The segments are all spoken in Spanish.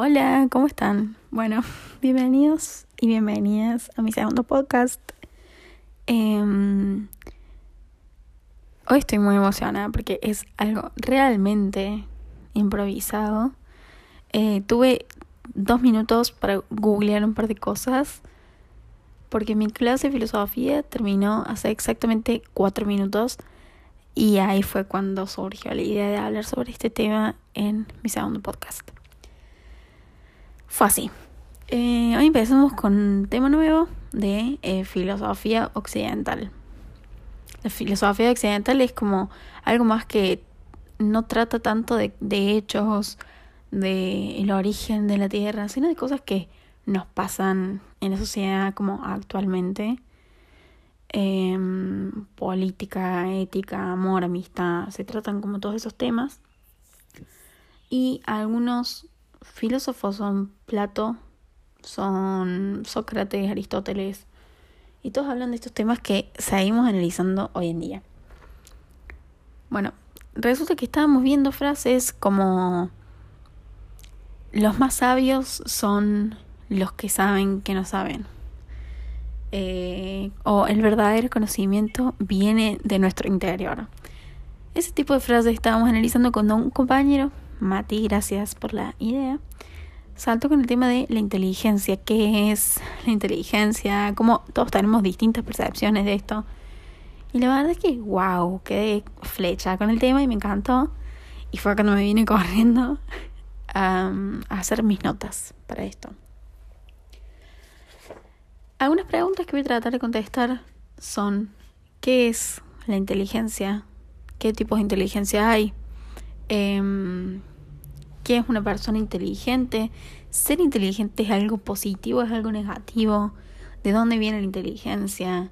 Hola, ¿cómo están? Bueno, bienvenidos y bienvenidas a mi segundo podcast. Em, hoy estoy muy emocionada porque es algo realmente improvisado. Eh, tuve dos minutos para googlear un par de cosas porque mi clase de filosofía terminó hace exactamente cuatro minutos y ahí fue cuando surgió la idea de hablar sobre este tema en mi segundo podcast. Fue así. Eh, hoy empezamos con un tema nuevo de eh, filosofía occidental. La filosofía occidental es como algo más que no trata tanto de, hechos, de el origen de la Tierra, sino de cosas que nos pasan en la sociedad como actualmente. Em, política, ética, amor, amistad, se tratan como todos esos temas. Y algunos filósofos son Plato, son Sócrates, Aristóteles, y todos hablan de estos temas que seguimos analizando hoy en día. Bueno, resulta que estábamos viendo frases como los más sabios son los que saben que no saben. Eh, o el verdadero conocimiento viene de nuestro interior. Ese tipo de frases estábamos analizando con un compañero Mati, gracias por la idea. Salto con el tema de la inteligencia. ¿Qué es la inteligencia? Como todos tenemos distintas percepciones de esto. Y la verdad es que, wow, quedé flecha con el tema y me encantó. Y fue cuando me vine corriendo a, a hacer mis notas para esto. Algunas preguntas que voy a tratar de contestar son, ¿qué es la inteligencia? ¿Qué tipos de inteligencia hay? Eh, ¿Qué es una persona inteligente? ¿Ser inteligente es algo positivo, es algo negativo? ¿De dónde viene la inteligencia?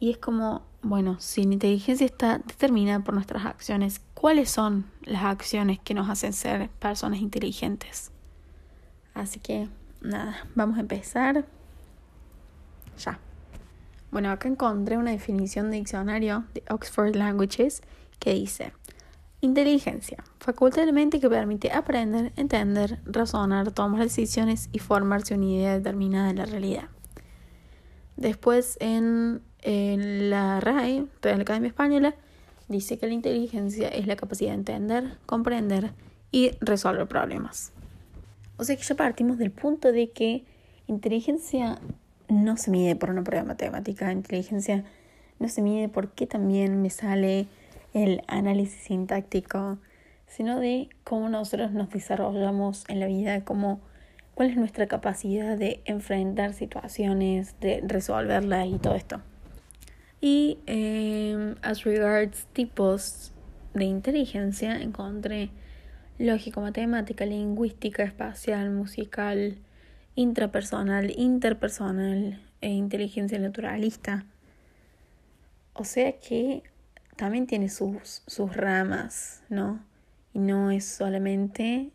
Y es como, bueno, si la inteligencia está determinada por nuestras acciones, ¿cuáles son las acciones que nos hacen ser personas inteligentes? Así que, nada, vamos a empezar. Ya. Bueno, acá encontré una definición de diccionario de Oxford Languages que dice, Inteligencia. Facultad de mente que permite aprender, entender, razonar, tomar decisiones y formarse una idea determinada de la realidad. Después en, la RAE, Real Academia Española, dice que la inteligencia es la capacidad de entender, comprender y resolver problemas. O sea que ya partimos del punto de que inteligencia no se mide por una prueba matemática, inteligencia no se mide porque también me sale el análisis sintáctico, sino de cómo nosotros nos desarrollamos en la vida, cómo, cuál es nuestra capacidad de enfrentar situaciones, de resolverlas y todo esto. Y eh, as regards tipos de inteligencia, encontré lógico, matemática, lingüística, espacial, musical, intrapersonal, interpersonal e inteligencia naturalista. O sea que también tiene sus, sus ramas, ¿no? Y no es solamente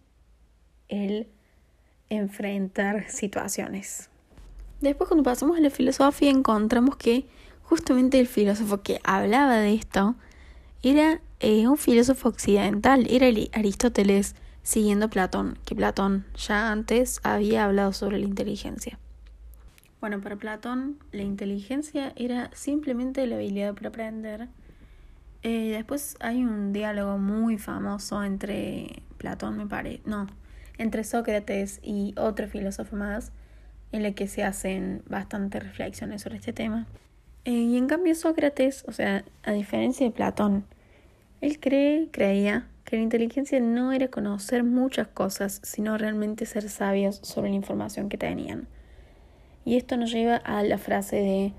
el enfrentar situaciones. Después cuando pasamos a la filosofía encontramos que justamente el filósofo que hablaba de esto era eh, un filósofo occidental, era Aristóteles, siguiendo a Platón, que Platón ya antes había hablado sobre la inteligencia. Bueno, para Platón la inteligencia era simplemente la habilidad para aprender eh, después hay un diálogo muy famoso entre Platón, me parece, no, entre Sócrates y otro filósofo más, en el que se hacen bastantes reflexiones sobre este tema. Eh, y en cambio Sócrates, o sea, a diferencia de Platón, él cree, creía que la inteligencia no era conocer muchas cosas, sino realmente ser sabios sobre la información que tenían. Y esto nos lleva a la frase de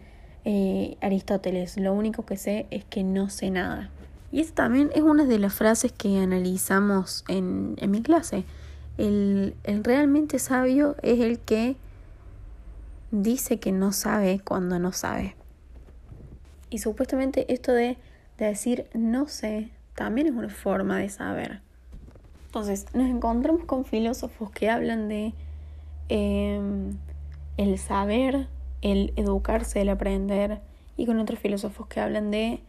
eh, Aristóteles, lo único que sé es que no sé nada. Y esta también es una de las frases que analizamos en, en mi clase. El, el realmente sabio es el que dice que no sabe cuando no sabe. Y supuestamente esto de, de, decir no sé también es una forma de saber. Entonces nos encontramos con filósofos que hablan de eh, el saber el educarse, el aprender, y con otros filósofos que hablan de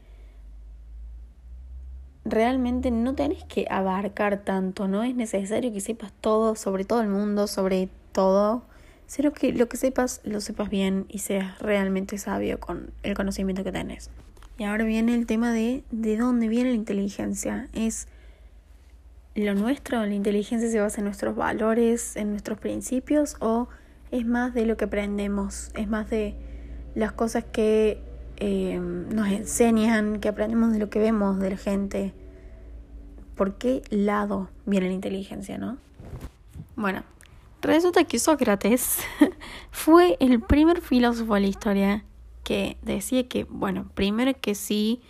realmente no tenés que abarcar tanto, no es necesario que sepas todo sobre todo el mundo, sobre todo, sino que lo que sepas lo sepas bien y seas realmente sabio con el conocimiento que tenés. Y ahora viene el tema de de dónde viene la inteligencia. Es lo nuestro, la inteligencia se basa en nuestros valores, en nuestros principios o es más de lo que aprendemos, es más de las cosas que eh, nos enseñan, que aprendemos de lo que vemos de la gente. ¿Por qué lado viene la inteligencia, no? Bueno, resulta que Sócrates fue el primer filósofo de la historia que decía que, bueno, primero que sí,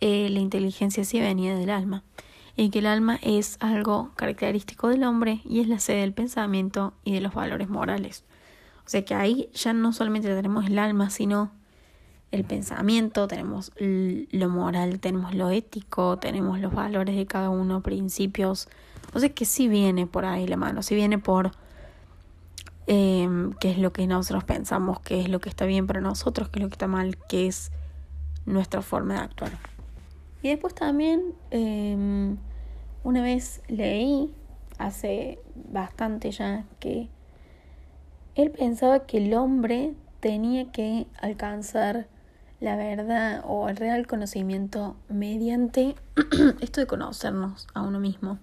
eh, la inteligencia sí venía del alma y que el alma es algo característico del hombre y es la sede del pensamiento y de los valores morales. O sea que ahí ya no solamente tenemos el alma, sino el pensamiento, tenemos lo moral, tenemos lo ético, tenemos los valores de cada uno, principios. O sea que sí viene por ahí la mano, sí viene por eh, qué es lo que nosotros pensamos, qué es lo que está bien para nosotros, qué es lo que está mal, qué es nuestra forma de actuar. Y después también, em, una vez leí, hace bastante ya, que él pensaba que el hombre tenía que alcanzar la verdad o el real conocimiento mediante esto de conocernos a uno mismo.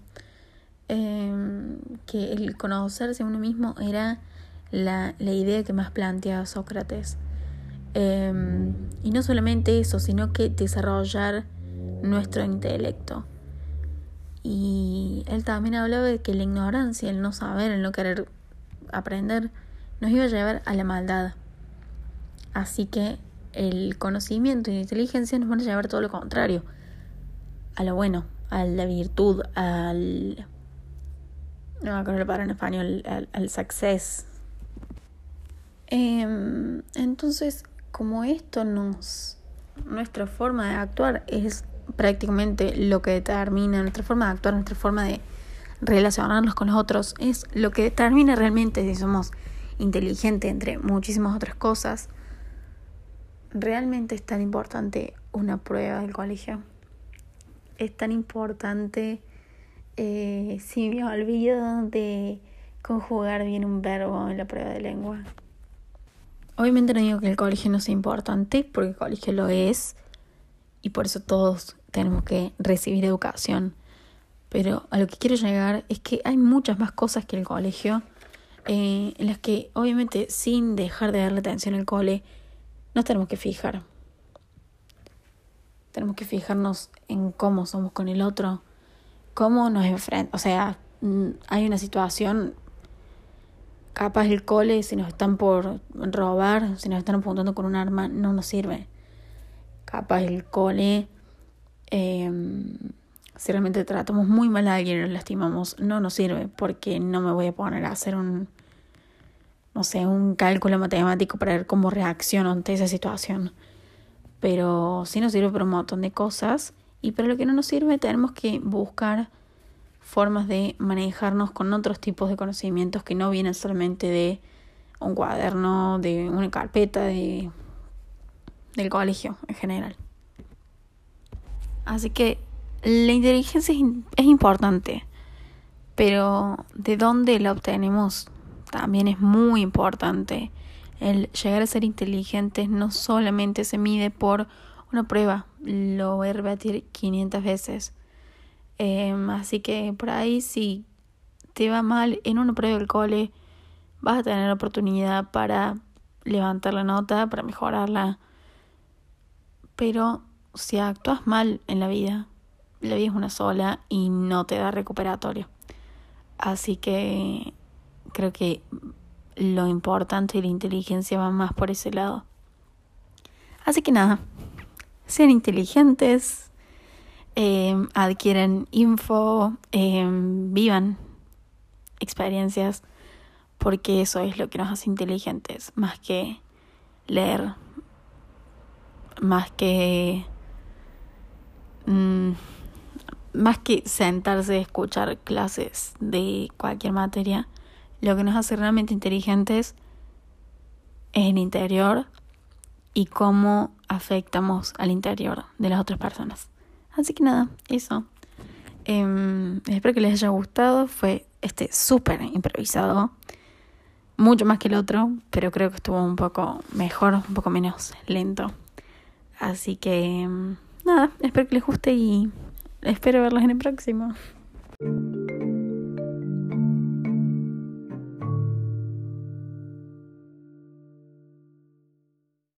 Em, que el conocerse a uno mismo era la, idea que más planteaba Sócrates. Em, y no solamente eso, sino que desarrollar nuestro intelecto. Y él también hablaba de que la ignorancia, el no saber, el no querer aprender, nos iba a llevar a la maldad. Así que el conocimiento y la inteligencia nos van a llevar todo lo contrario, a lo bueno, a la virtud, al... No me acuerdo la en español, al, success. Em, entonces, como esto nos... Nuestra forma de actuar es prácticamente lo que determina nuestra forma de actuar, nuestra forma de relacionarnos con los otros, es lo que determina realmente si somos inteligentes entre muchísimas otras cosas realmente es tan importante una prueba del colegio. Es tan importante eh, si me olvido de conjugar bien un verbo en la prueba de lengua. Obviamente no digo que el colegio no sea importante, porque el colegio lo es, y por eso todos tenemos que recibir educación. Pero a lo que quiero llegar es que hay muchas más cosas que el colegio, eh, en las que obviamente sin dejar de darle atención al cole, nos tenemos que fijar. Tenemos que fijarnos en cómo somos con el otro, cómo nos enfrentamos. O sea, mm, hay una situación, capaz el cole, si nos están por robar, si nos están apuntando con un arma, no nos sirve. Capaz el cole, eh, si realmente tratamos muy mal a alguien y nos lastimamos, no nos sirve porque no me voy a poner a hacer un no sé, un cálculo matemático para ver cómo reacciono ante esa situación. Pero sí nos sirve para un montón de cosas y para lo que no nos sirve tenemos que buscar formas de manejarnos con otros tipos de conocimientos que no vienen solamente de un cuaderno, de una carpeta, de, del colegio en general. Así que la inteligencia es importante, pero ¿de dónde la obtenemos? también es muy importante. El llegar a ser inteligentes no solamente se mide por una prueba, lo voy a repetir 500 veces. Em, así que por ahí si te va mal en una prueba del cole, vas a tener oportunidad para levantar la nota, para mejorarla. Pero si actúas mal en la vida, la vida es una sola y no te da recuperatorio. Así que creo que lo importante y la inteligencia van más por ese lado. Así que nada, sean inteligentes, eh, adquieren info, eh, vivan experiencias, porque eso es lo que nos hace inteligentes, más que leer, más que... Mm, más que sentarse a escuchar clases de cualquier materia, lo que nos hace realmente inteligentes es el interior y cómo afectamos al interior de las otras personas. Así que nada, eso. Em, espero que les haya gustado. Fue este súper improvisado. Mucho más que el otro, pero creo que estuvo un poco mejor, un poco menos lento. Así que em, nada, espero que les guste y espero verlos en el próximo.